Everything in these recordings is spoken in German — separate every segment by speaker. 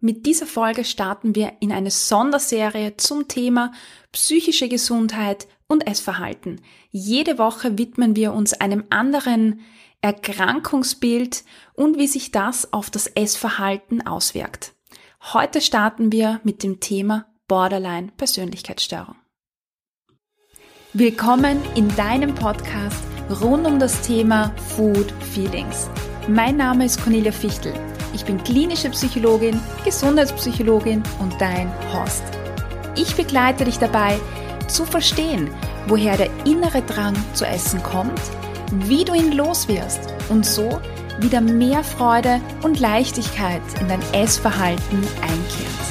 Speaker 1: Mit dieser Folge starten wir in eine Sonderserie zum Thema psychische Gesundheit und Essverhalten. Jede Woche widmen wir uns einem anderen Erkrankungsbild und wie sich das auf das Essverhalten auswirkt. Heute starten wir mit dem Thema Borderline Persönlichkeitsstörung. Willkommen in deinem Podcast rund um das Thema Food Feelings. Mein Name ist Cornelia Fichtel. Ich bin klinische Psychologin, Gesundheitspsychologin und dein Host. Ich begleite dich dabei, zu verstehen, woher der innere Drang zu essen kommt, wie du ihn loswirst und so wieder mehr Freude und Leichtigkeit in dein Essverhalten einkehrt.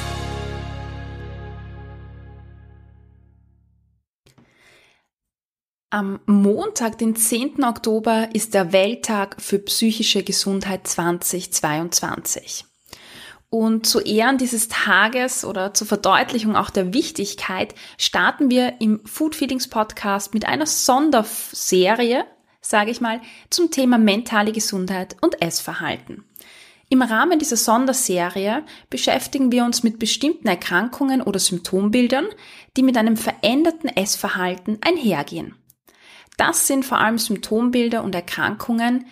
Speaker 1: Am Montag, den 10. Oktober, ist der Welttag für psychische Gesundheit 2022. Und zu Ehren dieses Tages oder zur Verdeutlichung auch der Wichtigkeit starten wir im Food Feelings Podcast mit einer Sonderserie, sage ich mal, zum Thema mentale Gesundheit und Essverhalten. Im Rahmen dieser Sonderserie beschäftigen wir uns mit bestimmten Erkrankungen oder Symptombildern, die mit einem veränderten Essverhalten einhergehen. Das sind vor allem Symptombilder und Erkrankungen,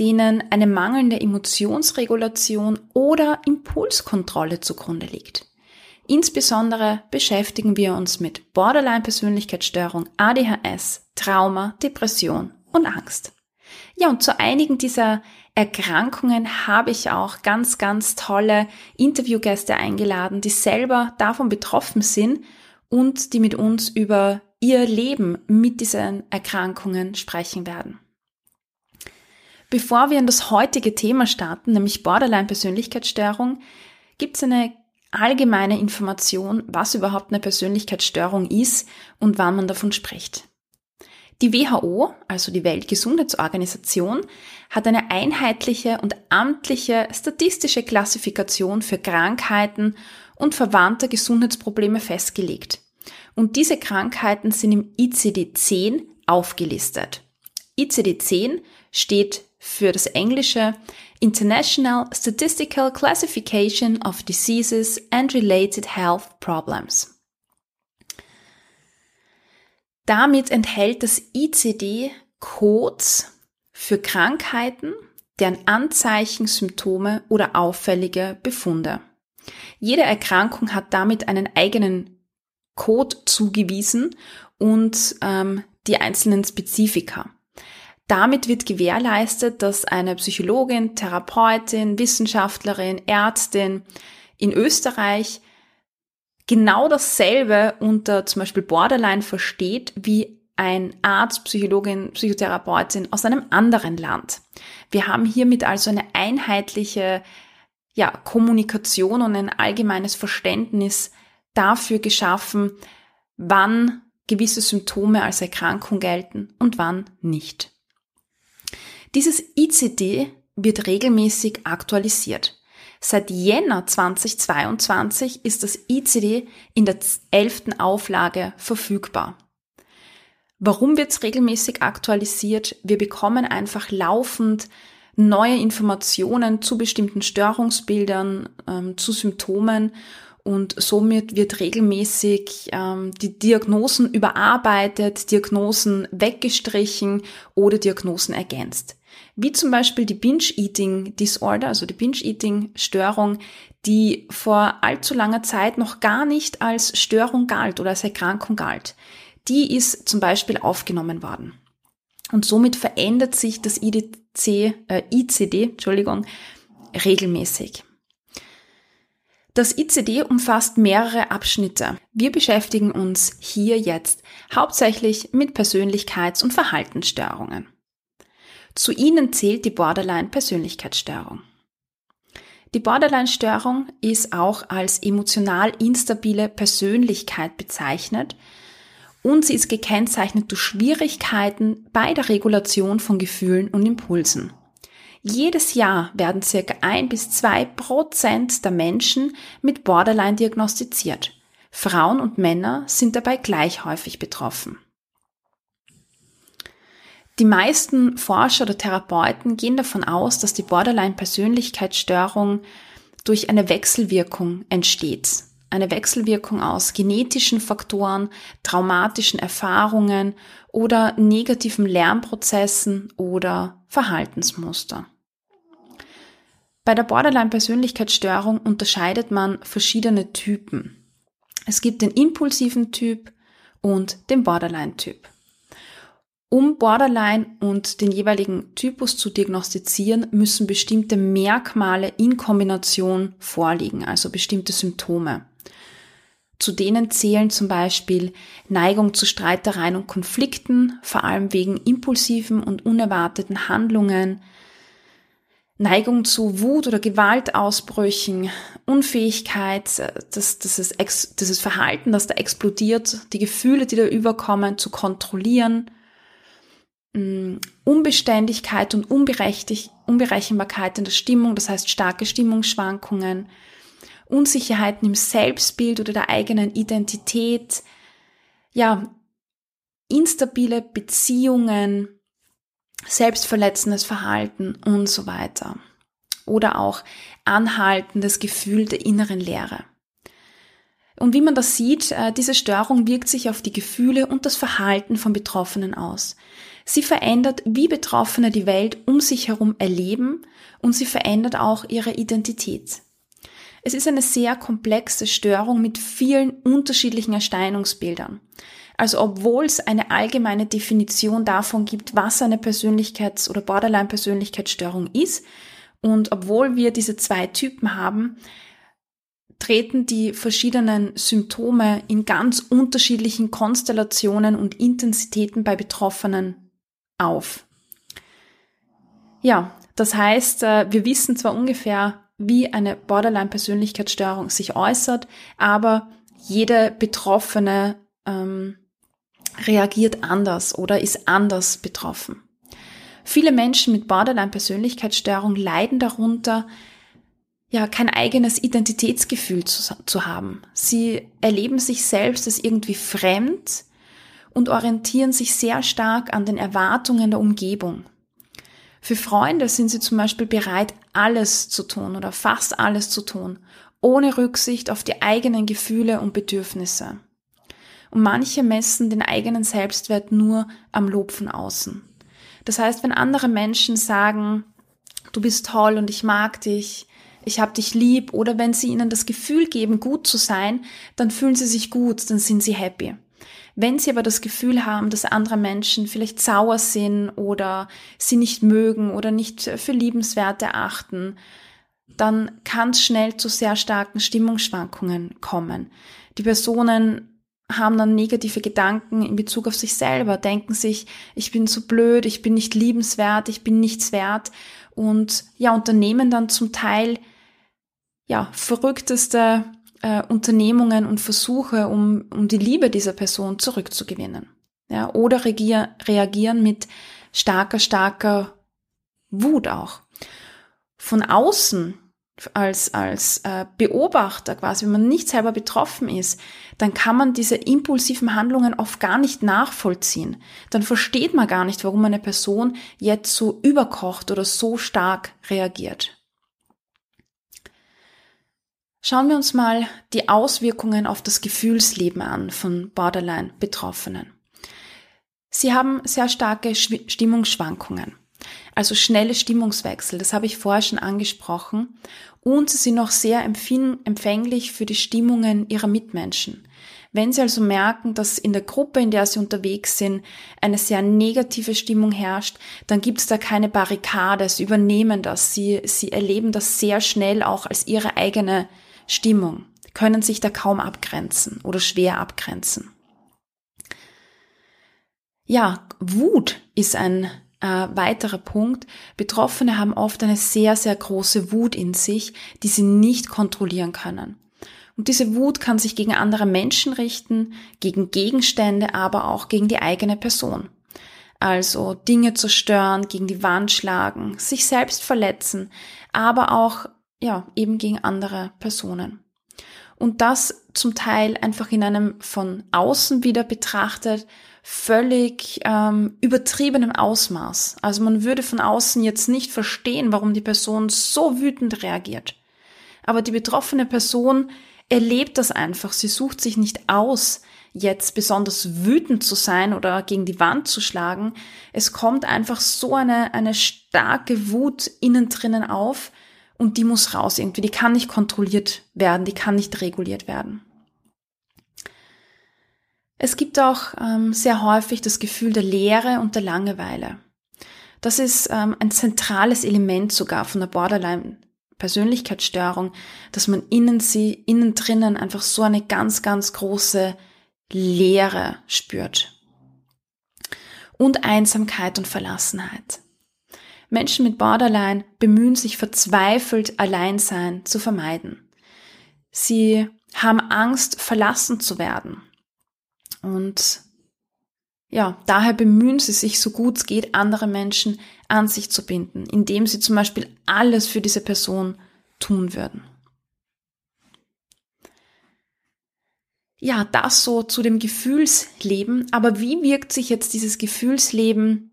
Speaker 1: denen eine mangelnde Emotionsregulation oder Impulskontrolle zugrunde liegt. Insbesondere beschäftigen wir uns mit Borderline-Persönlichkeitsstörung, ADHS, Trauma, Depression und Angst. Ja, und zu einigen dieser Erkrankungen habe ich auch ganz, ganz tolle Interviewgäste eingeladen, die selber davon betroffen sind und die mit uns über ihr Leben mit diesen Erkrankungen sprechen werden. Bevor wir in das heutige Thema starten, nämlich Borderline-Persönlichkeitsstörung, gibt es eine allgemeine Information, was überhaupt eine Persönlichkeitsstörung ist und wann man davon spricht. Die WHO, also die Weltgesundheitsorganisation, hat eine einheitliche und amtliche statistische Klassifikation für Krankheiten und verwandte Gesundheitsprobleme festgelegt. Und diese Krankheiten sind im ICD-10 aufgelistet. ICD-10 steht für das englische International Statistical Classification of Diseases and Related Health Problems. Damit enthält das ICD Codes für Krankheiten, deren Anzeichen, Symptome oder auffällige Befunde. Jede Erkrankung hat damit einen eigenen Code zugewiesen und ähm, die einzelnen Spezifika. Damit wird gewährleistet, dass eine Psychologin, Therapeutin, Wissenschaftlerin, Ärztin in Österreich genau dasselbe unter zum Beispiel Borderline versteht wie ein Arzt, Psychologin, Psychotherapeutin aus einem anderen Land. Wir haben hiermit also eine einheitliche ja, Kommunikation und ein allgemeines Verständnis dafür geschaffen, wann gewisse Symptome als Erkrankung gelten und wann nicht. Dieses ICD wird regelmäßig aktualisiert. Seit Jänner 2022 ist das ICD in der elften Auflage verfügbar. Warum wird es regelmäßig aktualisiert? Wir bekommen einfach laufend neue Informationen zu bestimmten Störungsbildern, ähm, zu Symptomen und somit wird regelmäßig ähm, die Diagnosen überarbeitet, Diagnosen weggestrichen oder Diagnosen ergänzt. Wie zum Beispiel die Binge-Eating Disorder, also die Binge-Eating-Störung, die vor allzu langer Zeit noch gar nicht als Störung galt oder als Erkrankung galt. Die ist zum Beispiel aufgenommen worden. Und somit verändert sich das IDC, äh, ICD Entschuldigung, regelmäßig. Das ICD umfasst mehrere Abschnitte. Wir beschäftigen uns hier jetzt hauptsächlich mit Persönlichkeits- und Verhaltensstörungen. Zu ihnen zählt die Borderline-Persönlichkeitsstörung. Die Borderline-Störung ist auch als emotional instabile Persönlichkeit bezeichnet und sie ist gekennzeichnet durch Schwierigkeiten bei der Regulation von Gefühlen und Impulsen. Jedes Jahr werden circa ein bis zwei Prozent der Menschen mit Borderline diagnostiziert. Frauen und Männer sind dabei gleich häufig betroffen. Die meisten Forscher oder Therapeuten gehen davon aus, dass die Borderline-Persönlichkeitsstörung durch eine Wechselwirkung entsteht. Eine Wechselwirkung aus genetischen Faktoren, traumatischen Erfahrungen oder negativen Lernprozessen oder Verhaltensmuster. Bei der Borderline-Persönlichkeitsstörung unterscheidet man verschiedene Typen. Es gibt den impulsiven Typ und den Borderline-Typ. Um Borderline und den jeweiligen Typus zu diagnostizieren, müssen bestimmte Merkmale in Kombination vorliegen, also bestimmte Symptome. Zu denen zählen zum Beispiel Neigung zu Streitereien und Konflikten, vor allem wegen impulsiven und unerwarteten Handlungen, Neigung zu Wut oder Gewaltausbrüchen, Unfähigkeit, das, das, ist, das ist Verhalten, das da explodiert, die Gefühle, die da überkommen, zu kontrollieren, mm, Unbeständigkeit und Unberechenbarkeit in der Stimmung, das heißt starke Stimmungsschwankungen, Unsicherheiten im Selbstbild oder der eigenen Identität, ja, instabile Beziehungen, selbstverletzendes Verhalten und so weiter. Oder auch anhaltendes Gefühl der inneren Leere. Und wie man das sieht, äh, diese Störung wirkt sich auf die Gefühle und das Verhalten von Betroffenen aus. Sie verändert, wie Betroffene die Welt um sich herum erleben und sie verändert auch ihre Identität. Es ist eine sehr komplexe Störung mit vielen unterschiedlichen Erscheinungsbildern. Also obwohl es eine allgemeine Definition davon gibt, was eine Persönlichkeits- oder Borderline-Persönlichkeitsstörung ist, und obwohl wir diese zwei Typen haben, treten die verschiedenen Symptome in ganz unterschiedlichen Konstellationen und Intensitäten bei Betroffenen auf. Ja, das heißt, äh, wir wissen zwar ungefähr, wie eine Borderline-Persönlichkeitsstörung sich äußert, aber jede Betroffene ähm, reagiert anders oder ist anders betroffen. Viele Menschen mit Borderline-Persönlichkeitsstörung leiden darunter, ja, kein eigenes Identitätsgefühl zu, zu haben. Sie erleben sich selbst als irgendwie fremd und orientieren sich sehr stark an den Erwartungen der Umgebung. Für Freunde sind sie zum Beispiel bereit, alles zu tun oder fast alles zu tun, ohne Rücksicht auf die eigenen Gefühle und Bedürfnisse und manche messen den eigenen Selbstwert nur am Lob von außen. Das heißt, wenn andere Menschen sagen, du bist toll und ich mag dich, ich hab dich lieb, oder wenn sie ihnen das Gefühl geben, gut zu sein, dann fühlen sie sich gut, dann sind sie happy. Wenn sie aber das Gefühl haben, dass andere Menschen vielleicht sauer sind oder sie nicht mögen oder nicht für liebenswert erachten, dann kann es schnell zu sehr starken Stimmungsschwankungen kommen. Die Personen haben dann negative Gedanken in Bezug auf sich selber, denken sich, ich bin zu blöd, ich bin nicht liebenswert, ich bin nichts wert und ja, unternehmen dann zum Teil ja, verrückteste äh, Unternehmungen und Versuche, um, um die Liebe dieser Person zurückzugewinnen. Ja, oder reagier, reagieren mit starker, starker Wut auch. Von außen als, als äh, Beobachter quasi, wenn man nicht selber betroffen ist, dann kann man diese impulsiven Handlungen oft gar nicht nachvollziehen. Dann versteht man gar nicht, warum eine Person jetzt so überkocht oder so stark reagiert. Schauen wir uns mal die Auswirkungen auf das Gefühlsleben an von Borderline-Betroffenen. Sie haben sehr starke Stimmungsschwankungen also schnelle Stimmungswechsel, das habe ich vorher schon angesprochen. Und sie sind auch sehr empfänglich für die Stimmungen ihrer Mitmenschen. Wenn Sie also merken, dass in der Gruppe, in der Sie unterwegs sind, eine sehr negative Stimmung herrscht, dann gibt es da keine Barrikade, Sie übernehmen das, Sie, Sie erleben das sehr schnell auch als Ihre eigene Stimmung, können sich da kaum abgrenzen oder schwer abgrenzen. Ja, Wut ist ein äh, weiterer Punkt, Betroffene haben oft eine sehr, sehr große Wut in sich, die sie nicht kontrollieren können. Und diese Wut kann sich gegen andere Menschen richten, gegen Gegenstände, aber auch gegen die eigene Person. Also Dinge zerstören, gegen die Wand schlagen, sich selbst verletzen, aber auch, ja, eben gegen andere Personen. Und das zum Teil einfach in einem von außen wieder betrachtet völlig ähm, übertriebenem Ausmaß. Also man würde von außen jetzt nicht verstehen, warum die Person so wütend reagiert. Aber die betroffene Person erlebt das einfach. Sie sucht sich nicht aus, jetzt besonders wütend zu sein oder gegen die Wand zu schlagen. Es kommt einfach so eine, eine starke Wut innen drinnen auf und die muss raus irgendwie. Die kann nicht kontrolliert werden, die kann nicht reguliert werden. Es gibt auch ähm, sehr häufig das Gefühl der Leere und der Langeweile. Das ist ähm, ein zentrales Element sogar von der Borderline Persönlichkeitsstörung, dass man innen sie, innen drinnen einfach so eine ganz, ganz große Leere spürt. Und Einsamkeit und Verlassenheit. Menschen mit Borderline bemühen sich verzweifelt, Alleinsein zu vermeiden. Sie haben Angst, verlassen zu werden. Und ja, daher bemühen sie sich so gut es geht, andere Menschen an sich zu binden, indem sie zum Beispiel alles für diese Person tun würden. Ja, das so zu dem Gefühlsleben. Aber wie wirkt sich jetzt dieses Gefühlsleben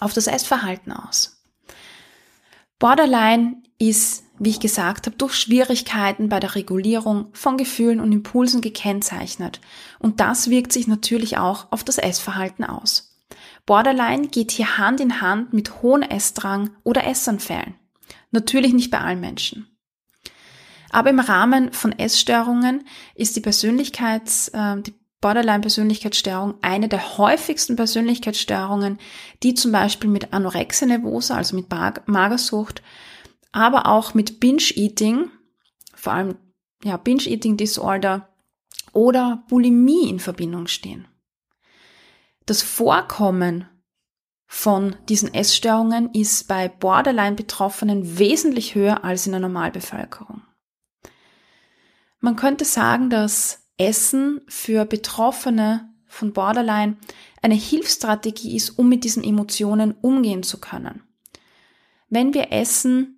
Speaker 1: auf das Essverhalten aus? Borderline ist, wie ich gesagt habe, durch Schwierigkeiten bei der Regulierung von Gefühlen und Impulsen gekennzeichnet. Und das wirkt sich natürlich auch auf das Essverhalten aus. Borderline geht hier Hand in Hand mit hohen Essdrang oder Essanfällen. Natürlich nicht bei allen Menschen. Aber im Rahmen von Essstörungen ist die Persönlichkeits, äh, die Borderline-Persönlichkeitsstörung eine der häufigsten Persönlichkeitsstörungen, die zum Beispiel mit Anorexia nervosa, also mit Magersucht, aber auch mit Binge-Eating, vor allem ja, Binge-Eating-Disorder oder Bulimie in Verbindung stehen. Das Vorkommen von diesen Essstörungen ist bei Borderline-Betroffenen wesentlich höher als in der Normalbevölkerung. Man könnte sagen, dass Essen für Betroffene von Borderline eine Hilfsstrategie ist, um mit diesen Emotionen umgehen zu können. Wenn wir essen,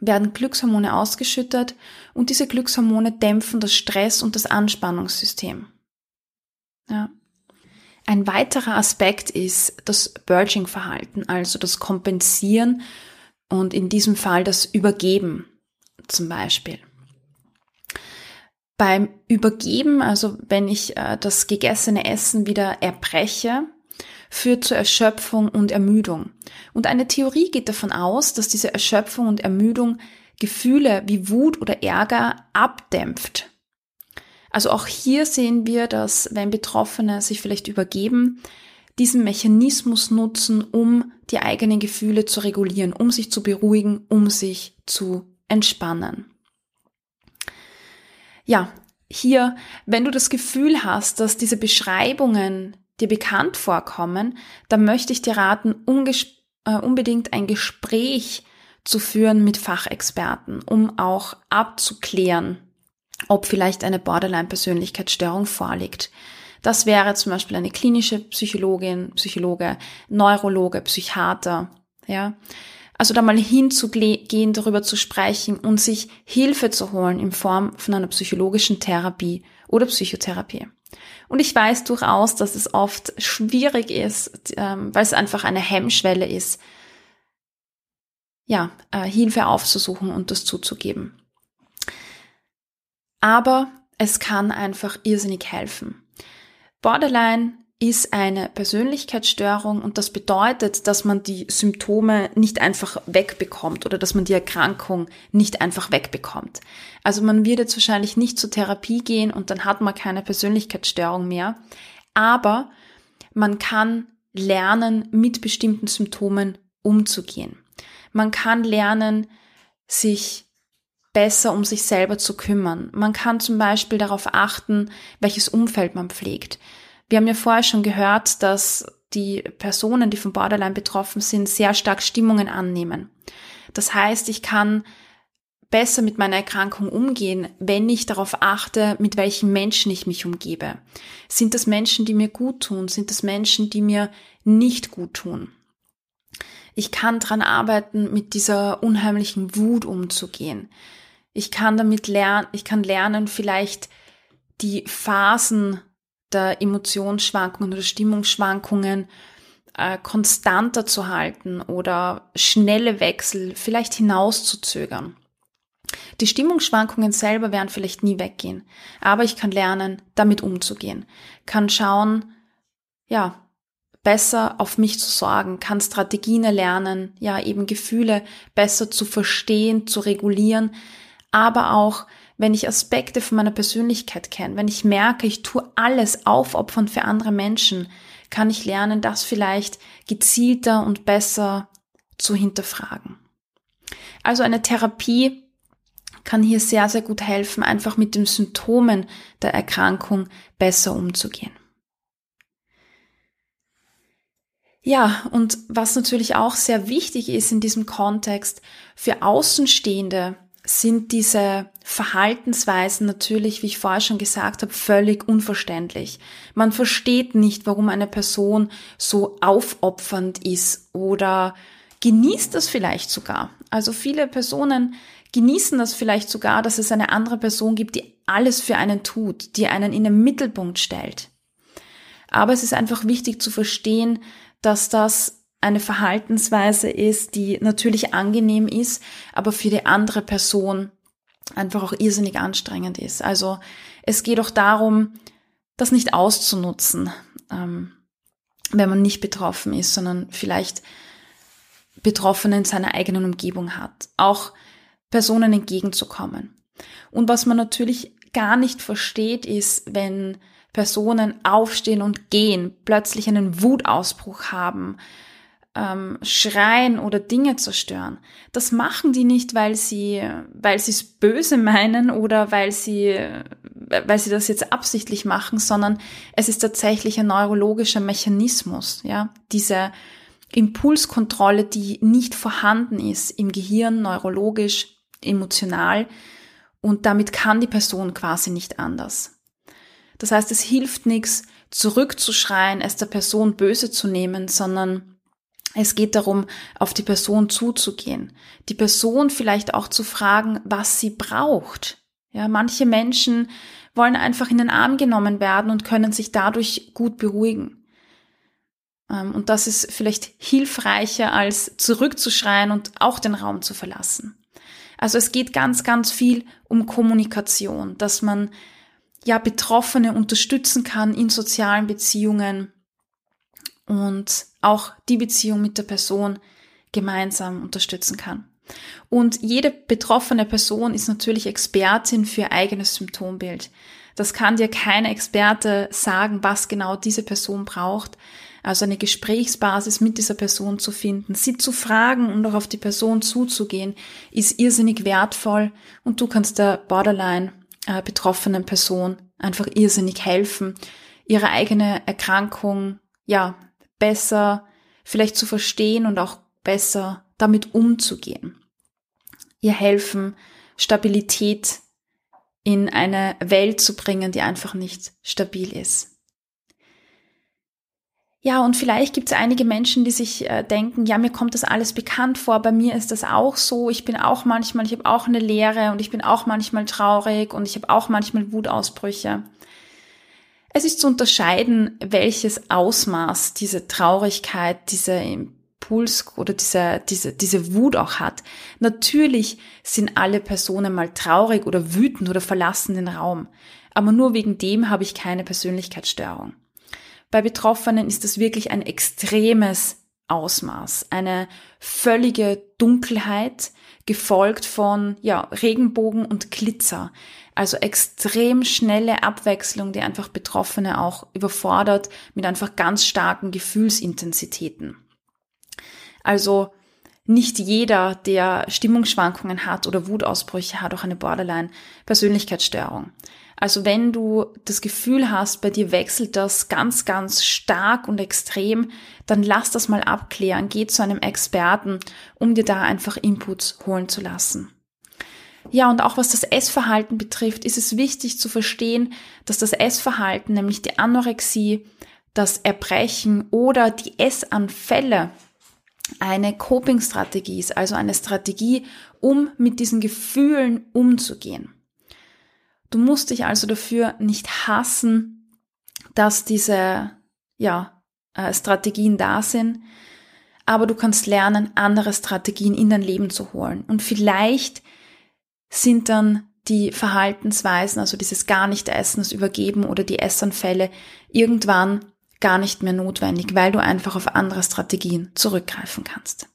Speaker 1: werden Glückshormone ausgeschüttet und diese Glückshormone dämpfen das Stress- und das Anspannungssystem. Ja. Ein weiterer Aspekt ist das Burging-Verhalten, also das Kompensieren und in diesem Fall das Übergeben zum Beispiel. Beim Übergeben, also wenn ich äh, das gegessene Essen wieder erbreche, führt zur Erschöpfung und Ermüdung. Und eine Theorie geht davon aus, dass diese Erschöpfung und Ermüdung Gefühle wie Wut oder Ärger abdämpft. Also auch hier sehen wir, dass wenn Betroffene sich vielleicht übergeben, diesen Mechanismus nutzen, um die eigenen Gefühle zu regulieren, um sich zu beruhigen, um sich zu entspannen ja, hier, wenn du das Gefühl hast, dass diese Beschreibungen dir bekannt vorkommen, dann möchte ich dir raten, äh, unbedingt ein Gespräch zu führen mit Fachexperten, um auch abzuklären, ob vielleicht eine Borderline-Persönlichkeitsstörung vorliegt. Das wäre zum Beispiel eine klinische Psychologin, Psychologe, Neurologe, Psychiater, ja. Also da mal hinzugehen, darüber zu sprechen und sich Hilfe zu holen in Form von einer psychologischen Therapie oder Psychotherapie. Und ich weiß durchaus, dass es oft schwierig ist, ähm, weil es einfach eine Hemmschwelle ist, ja, äh, Hilfe aufzusuchen und das zuzugeben. Aber es kann einfach irrsinnig helfen. Borderline ist eine Persönlichkeitsstörung und das bedeutet, dass man die Symptome nicht einfach wegbekommt oder dass man die Erkrankung nicht einfach wegbekommt. Also man wird jetzt wahrscheinlich nicht zur Therapie gehen und dann hat man keine Persönlichkeitsstörung mehr, aber man kann lernen, mit bestimmten Symptomen umzugehen. Man kann lernen, sich besser um sich selber zu kümmern. Man kann zum Beispiel darauf achten, welches Umfeld man pflegt. Wir haben ja vorher schon gehört, dass die Personen, die von Borderline betroffen sind, sehr stark Stimmungen annehmen. Das heißt, ich kann besser mit meiner Erkrankung umgehen, wenn ich darauf achte, mit welchen Menschen ich mich umgebe. Sind das Menschen, die mir gut tun? Sind das Menschen, die mir nicht gut tun? Ich kann dran arbeiten, mit dieser unheimlichen Wut umzugehen. Ich kann damit lernen, ich kann lernen, vielleicht die Phasen der Emotionsschwankungen oder Stimmungsschwankungen äh, konstanter zu halten oder schnelle Wechsel vielleicht hinauszuzögern. Die Stimmungsschwankungen selber werden vielleicht nie weggehen, aber ich kann lernen, damit umzugehen, kann schauen, ja, besser auf mich zu sorgen, kann Strategien erlernen, ja, eben Gefühle besser zu verstehen, zu regulieren, aber auch, wenn ich Aspekte von meiner Persönlichkeit kenne, wenn ich merke, ich tue alles aufopfern für andere Menschen, kann ich lernen, das vielleicht gezielter und besser zu hinterfragen. Also eine Therapie kann hier sehr, sehr gut helfen, einfach mit den Symptomen der Erkrankung besser umzugehen. Ja, und was natürlich auch sehr wichtig ist in diesem Kontext, für Außenstehende sind diese Verhaltensweisen natürlich, wie ich vorher schon gesagt habe, völlig unverständlich. Man versteht nicht, warum eine Person so aufopfernd ist oder genießt das vielleicht sogar. Also viele Personen genießen das vielleicht sogar, dass es eine andere Person gibt, die alles für einen tut, die einen in den Mittelpunkt stellt. Aber es ist einfach wichtig zu verstehen, dass das eine Verhaltensweise ist, die natürlich angenehm ist, aber für die andere Person einfach auch irrsinnig anstrengend ist. Also es geht auch darum, das nicht auszunutzen, ähm, wenn man nicht betroffen ist, sondern vielleicht Betroffene in seiner eigenen Umgebung hat. Auch Personen entgegenzukommen. Und was man natürlich gar nicht versteht, ist, wenn Personen aufstehen und gehen, plötzlich einen Wutausbruch haben, ähm, schreien oder Dinge zerstören. Das machen die nicht, weil sie, weil sie es böse meinen oder weil sie, weil sie das jetzt absichtlich machen, sondern es ist tatsächlich ein neurologischer Mechanismus, ja, diese Impulskontrolle, die nicht vorhanden ist im Gehirn, neurologisch, emotional und damit kann die Person quasi nicht anders. Das heißt, es hilft nichts, zurückzuschreien, es der Person böse zu nehmen, sondern es geht darum, auf die Person zuzugehen, die Person vielleicht auch zu fragen, was sie braucht. Ja, manche Menschen wollen einfach in den Arm genommen werden und können sich dadurch gut beruhigen. Ähm, und das ist vielleicht hilfreicher, als zurückzuschreien und auch den Raum zu verlassen. Also es geht ganz, ganz viel um Kommunikation, dass man ja Betroffene unterstützen kann in sozialen Beziehungen und auch die Beziehung mit der Person gemeinsam unterstützen kann. Und jede betroffene Person ist natürlich Expertin für ihr eigenes Symptombild. Das kann dir keine Experte sagen, was genau diese Person braucht. Also eine Gesprächsbasis mit dieser Person zu finden, sie zu fragen und auch auf die Person zuzugehen, ist irrsinnig wertvoll und du kannst der Borderline äh, betroffenen Person einfach irrsinnig helfen, ihre eigene Erkrankung, ja, besser vielleicht zu verstehen und auch besser damit umzugehen. Ihr helfen, Stabilität in eine Welt zu bringen, die einfach nicht stabil ist. Ja, und vielleicht gibt es einige Menschen, die sich äh, denken, ja, mir kommt das alles bekannt vor, bei mir ist das auch so, ich bin auch manchmal, ich habe auch eine Lehre und ich bin auch manchmal traurig und ich habe auch manchmal Wutausbrüche. Es ist zu unterscheiden, welches Ausmaß diese Traurigkeit, diese Impuls oder diese, diese, diese Wut auch hat. Natürlich sind alle Personen mal traurig oder wütend oder verlassen den Raum. Aber nur wegen dem habe ich keine Persönlichkeitsstörung. Bei Betroffenen ist das wirklich ein extremes Ausmaß, eine völlige Dunkelheit, gefolgt von ja, Regenbogen und Glitzer. Also extrem schnelle Abwechslung, die einfach Betroffene auch überfordert mit einfach ganz starken Gefühlsintensitäten. Also nicht jeder, der Stimmungsschwankungen hat oder Wutausbrüche hat, auch eine Borderline-Persönlichkeitsstörung. Also wenn du das Gefühl hast, bei dir wechselt das ganz, ganz stark und extrem, dann lass das mal abklären. Geh zu einem Experten, um dir da einfach Inputs holen zu lassen. Ja, und auch was das Essverhalten betrifft, ist es wichtig zu verstehen, dass das Essverhalten, nämlich die Anorexie, das Erbrechen oder die Essanfälle eine Coping-Strategie ist, also eine Strategie, um mit diesen Gefühlen umzugehen. Du musst dich also dafür nicht hassen, dass diese, ja, äh, Strategien da sind, aber du kannst lernen, andere Strategien in dein Leben zu holen. Und vielleicht sind dann die Verhaltensweisen, also dieses gar nicht essen, das Übergeben oder die Essanfälle irgendwann gar nicht mehr notwendig, weil du einfach auf andere Strategien zurückgreifen kannst.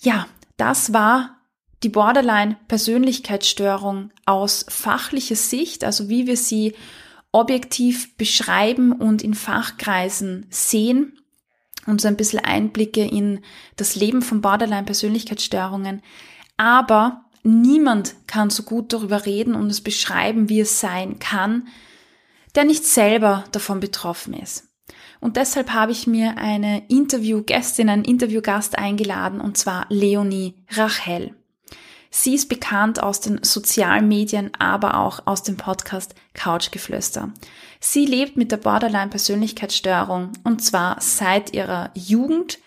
Speaker 1: Ja, das war die Borderline-Persönlichkeitsstörung aus fachlicher Sicht, also wie wir sie objektiv beschreiben und in Fachkreisen sehen und so ein bisschen Einblicke in das Leben von Borderline-Persönlichkeitsstörungen. Aber niemand kann so gut darüber reden und es beschreiben, wie es sein kann, der nicht selber davon betroffen ist. Und deshalb habe ich mir eine Interviewgästin, einen Interviewgast eingeladen, und zwar Leonie Rachel. Sie ist bekannt aus den sozialen Medien, aber auch aus dem Podcast Couchgeflüster. Sie lebt mit der Borderline-Persönlichkeitsstörung und zwar seit ihrer Jugend.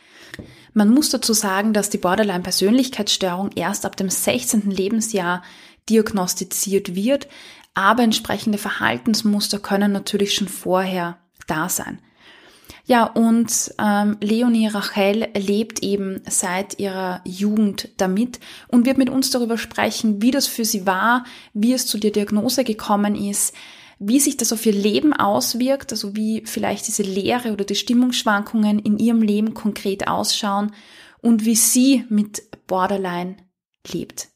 Speaker 1: Man muss dazu sagen, dass die Borderline-Persönlichkeitsstörung erst ab dem 16. Lebensjahr diagnostiziert wird, aber entsprechende Verhaltensmuster können natürlich schon vorher da sein. Ja, und ähm, Leonie Rachel lebt eben seit ihrer Jugend damit und wird mit uns darüber sprechen, wie das für sie war, wie es zu der Diagnose gekommen ist, wie sich das auf ihr Leben auswirkt, also wie vielleicht diese Lehre oder die Stimmungsschwankungen in ihrem Leben konkret ausschauen und wie sie mit Borderline lebt.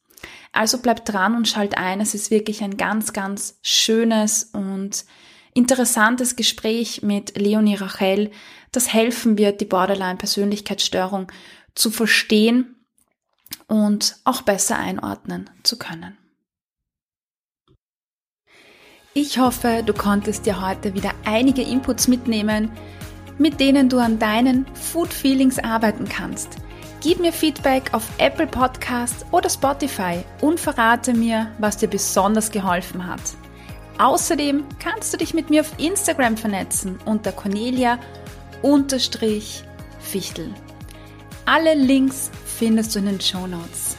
Speaker 1: Also bleibt dran und schalt ein. Es ist wirklich ein ganz, ganz schönes und interessantes Gespräch mit Leonie Rachel, das helfen wird, die Borderline-Persönlichkeitsstörung zu verstehen und auch besser einordnen zu können. Ich hoffe, du konntest dir heute wieder einige Inputs mitnehmen, mit denen du an deinen Food Feelings arbeiten kannst – Gib mir Feedback auf Apple Podcasts oder Spotify und verrate mir, was dir besonders geholfen hat. Außerdem kannst du dich mit mir auf Instagram vernetzen unter Cornelia-Fichtel. Alle Links findest du in den Show Notes.